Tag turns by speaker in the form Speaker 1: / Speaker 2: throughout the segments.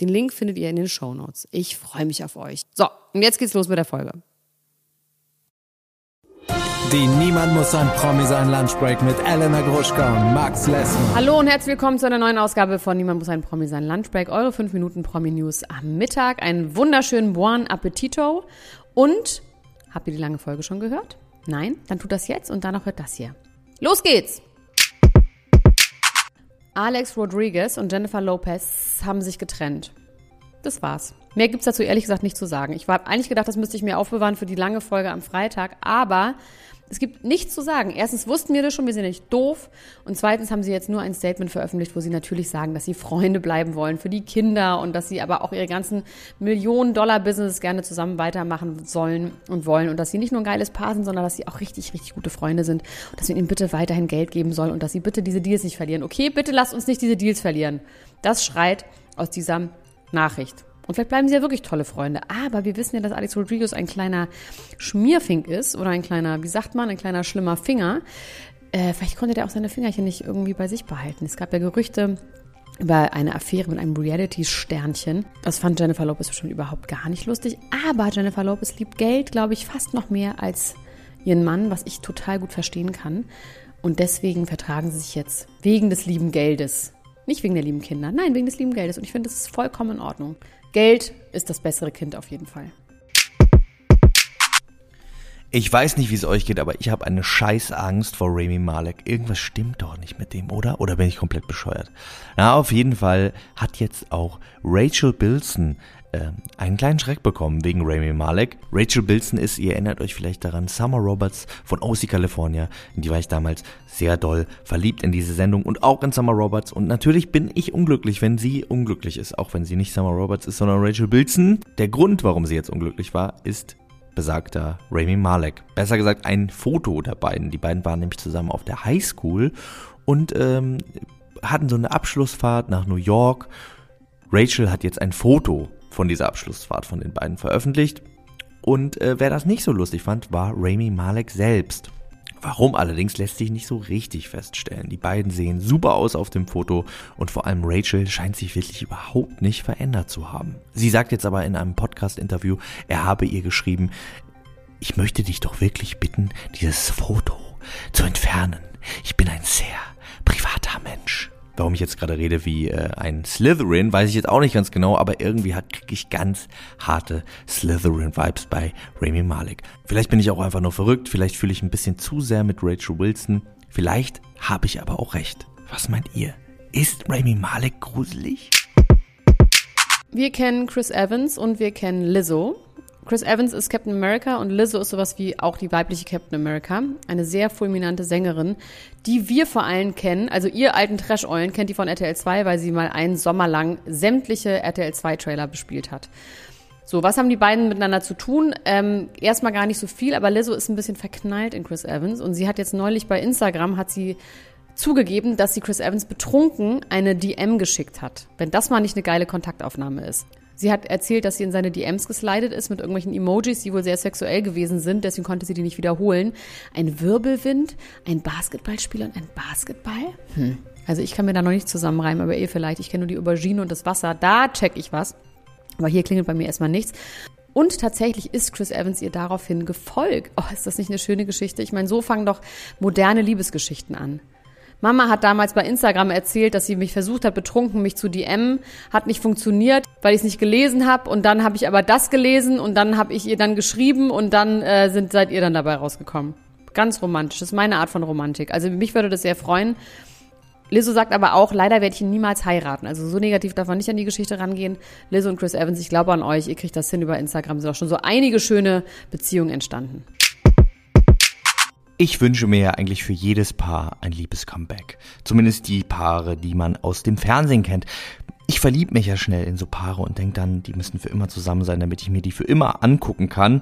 Speaker 1: Den Link findet ihr in den Show Notes. Ich freue mich auf euch. So, und jetzt geht's los mit der Folge.
Speaker 2: Die Niemand muss ein Promi sein Lunchbreak mit Elena Gruschka und Max Lessmann.
Speaker 1: Hallo und herzlich willkommen zu einer neuen Ausgabe von Niemand muss ein Promi sein Lunchbreak. Eure 5 Minuten Promi News am Mittag. Einen wunderschönen Buon Appetito. Und habt ihr die lange Folge schon gehört? Nein? Dann tut das jetzt und dann noch hört das hier. Los geht's! Alex Rodriguez und Jennifer Lopez haben sich getrennt. Das war's. Mehr gibt's dazu ehrlich gesagt nicht zu sagen. Ich habe eigentlich gedacht, das müsste ich mir aufbewahren für die lange Folge am Freitag, aber es gibt nichts zu sagen. Erstens wussten wir das schon, wir sind nicht doof. Und zweitens haben sie jetzt nur ein Statement veröffentlicht, wo sie natürlich sagen, dass sie Freunde bleiben wollen für die Kinder und dass sie aber auch ihre ganzen Millionen-Dollar-Business gerne zusammen weitermachen sollen und wollen. Und dass sie nicht nur ein geiles Paar sind, sondern dass sie auch richtig, richtig gute Freunde sind. Und dass wir ihnen bitte weiterhin Geld geben sollen und dass sie bitte diese Deals nicht verlieren. Okay, bitte lasst uns nicht diese Deals verlieren. Das schreit aus dieser Nachricht. Und vielleicht bleiben sie ja wirklich tolle Freunde. Aber wir wissen ja, dass Alex Rodriguez ein kleiner Schmierfink ist oder ein kleiner, wie sagt man, ein kleiner schlimmer Finger. Äh, vielleicht konnte der auch seine Fingerchen nicht irgendwie bei sich behalten. Es gab ja Gerüchte über eine Affäre mit einem Reality-Sternchen. Das fand Jennifer Lopez bestimmt überhaupt gar nicht lustig. Aber Jennifer Lopez liebt Geld, glaube ich, fast noch mehr als ihren Mann, was ich total gut verstehen kann. Und deswegen vertragen sie sich jetzt wegen des lieben Geldes. Nicht wegen der lieben Kinder, nein, wegen des lieben Geldes. Und ich finde, das ist vollkommen in Ordnung. Geld ist das bessere Kind auf jeden Fall.
Speaker 3: Ich weiß nicht, wie es euch geht, aber ich habe eine scheiß Angst vor Rami Malek. Irgendwas stimmt doch nicht mit dem, oder? Oder bin ich komplett bescheuert? Na, auf jeden Fall hat jetzt auch Rachel Bilson äh, einen kleinen Schreck bekommen wegen Rami Malek. Rachel Bilson ist, ihr erinnert euch vielleicht daran, Summer Roberts von OC California. In die war ich damals sehr doll verliebt in diese Sendung und auch in Summer Roberts. Und natürlich bin ich unglücklich, wenn sie unglücklich ist. Auch wenn sie nicht Summer Roberts ist, sondern Rachel Bilson. Der Grund, warum sie jetzt unglücklich war, ist besagter Rami Malek. Besser gesagt ein Foto der beiden. Die beiden waren nämlich zusammen auf der Highschool und ähm, hatten so eine Abschlussfahrt nach New York. Rachel hat jetzt ein Foto von dieser Abschlussfahrt von den beiden veröffentlicht. Und äh, wer das nicht so lustig fand, war Rami Malek selbst. Warum allerdings lässt sich nicht so richtig feststellen. Die beiden sehen super aus auf dem Foto und vor allem Rachel scheint sich wirklich überhaupt nicht verändert zu haben. Sie sagt jetzt aber in einem Podcast-Interview, er habe ihr geschrieben, ich möchte dich doch wirklich bitten, dieses Foto zu entfernen. Ich bin ein sehr privater Mensch. Warum ich jetzt gerade rede wie äh, ein Slytherin, weiß ich jetzt auch nicht ganz genau, aber irgendwie kriege ich ganz harte Slytherin-Vibes bei Rami Malek. Vielleicht bin ich auch einfach nur verrückt, vielleicht fühle ich ein bisschen zu sehr mit Rachel Wilson, vielleicht habe ich aber auch recht. Was meint ihr? Ist Rami Malek gruselig?
Speaker 1: Wir kennen Chris Evans und wir kennen Lizzo. Chris Evans ist Captain America und Lizzo ist sowas wie auch die weibliche Captain America. Eine sehr fulminante Sängerin, die wir vor allem kennen. Also ihr alten Trash-Eulen kennt die von RTL 2, weil sie mal einen Sommer lang sämtliche RTL 2 Trailer bespielt hat. So, was haben die beiden miteinander zu tun? Ähm, erstmal gar nicht so viel, aber Lizzo ist ein bisschen verknallt in Chris Evans und sie hat jetzt neulich bei Instagram hat sie zugegeben, dass sie Chris Evans betrunken eine DM geschickt hat. Wenn das mal nicht eine geile Kontaktaufnahme ist. Sie hat erzählt, dass sie in seine DMs geslidet ist mit irgendwelchen Emojis, die wohl sehr sexuell gewesen sind. Deswegen konnte sie die nicht wiederholen. Ein Wirbelwind, ein Basketballspieler und ein Basketball? Hm. Also ich kann mir da noch nicht zusammenreimen, aber ihr vielleicht. Ich kenne nur die Aubergine und das Wasser. Da check ich was. Aber hier klingelt bei mir erstmal nichts. Und tatsächlich ist Chris Evans ihr daraufhin gefolgt. Oh, ist das nicht eine schöne Geschichte? Ich meine, so fangen doch moderne Liebesgeschichten an. Mama hat damals bei Instagram erzählt, dass sie mich versucht hat, betrunken mich zu DM, hat nicht funktioniert, weil ich es nicht gelesen habe. Und dann habe ich aber das gelesen und dann habe ich ihr dann geschrieben und dann äh, sind seid ihr dann dabei rausgekommen. Ganz romantisch. Das ist meine Art von Romantik. Also mich würde das sehr freuen. Lizzo sagt aber auch, leider werde ich ihn niemals heiraten. Also so negativ darf man nicht an die Geschichte rangehen. Lizzo und Chris Evans, ich glaube an euch, ihr kriegt das hin über Instagram. Sind auch schon so einige schöne Beziehungen entstanden.
Speaker 3: Ich wünsche mir ja eigentlich für jedes Paar ein liebes Comeback. Zumindest die Paare, die man aus dem Fernsehen kennt. Ich verliebe mich ja schnell in so Paare und denke dann, die müssen für immer zusammen sein, damit ich mir die für immer angucken kann.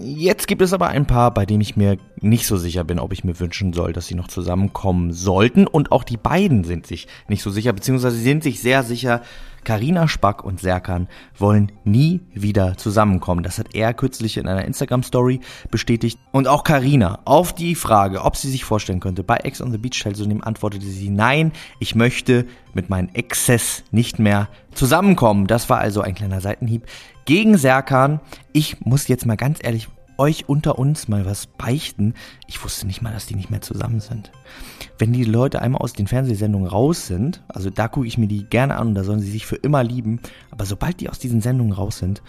Speaker 3: Jetzt gibt es aber ein paar, bei denen ich mir nicht so sicher bin, ob ich mir wünschen soll, dass sie noch zusammenkommen sollten. Und auch die beiden sind sich nicht so sicher, beziehungsweise sind sich sehr sicher. Karina Spack und Serkan wollen nie wieder zusammenkommen. Das hat er kürzlich in einer Instagram-Story bestätigt. Und auch Karina auf die Frage, ob sie sich vorstellen könnte, bei Ex on the Beach teilzunehmen, antwortete sie, nein, ich möchte mit meinen Exzess nicht mehr zusammenkommen. Das war also ein kleiner Seitenhieb gegen Serkan. Ich muss jetzt mal ganz ehrlich euch unter uns mal was beichten. Ich wusste nicht mal, dass die nicht mehr zusammen sind. Wenn die Leute einmal aus den Fernsehsendungen raus sind, also da gucke ich mir die gerne an und da sollen sie sich für immer lieben, aber sobald die aus diesen Sendungen raus sind,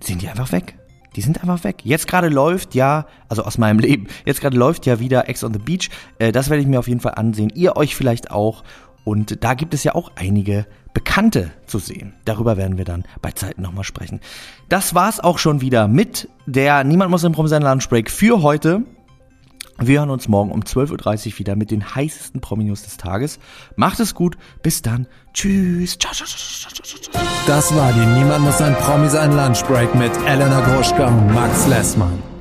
Speaker 3: sind die einfach weg. Die sind einfach weg. Jetzt gerade läuft ja, also aus meinem Leben, jetzt gerade läuft ja wieder Ex on the Beach. Äh, das werde ich mir auf jeden Fall ansehen. Ihr euch vielleicht auch. Und da gibt es ja auch einige Bekannte zu sehen. Darüber werden wir dann bei Zeiten nochmal sprechen. Das war's auch schon wieder mit der Niemand muss im Prom sein Lunchbreak für heute. Wir hören uns morgen um 12.30 Uhr wieder mit den heißesten Prominus des Tages. Macht es gut. Bis dann. Tschüss. Ciao, ciao, ciao, ciao, ciao.
Speaker 2: Das war die Niemand muss ein Promi sein Lunchbreak mit Elena Gruschka und Max Lessmann.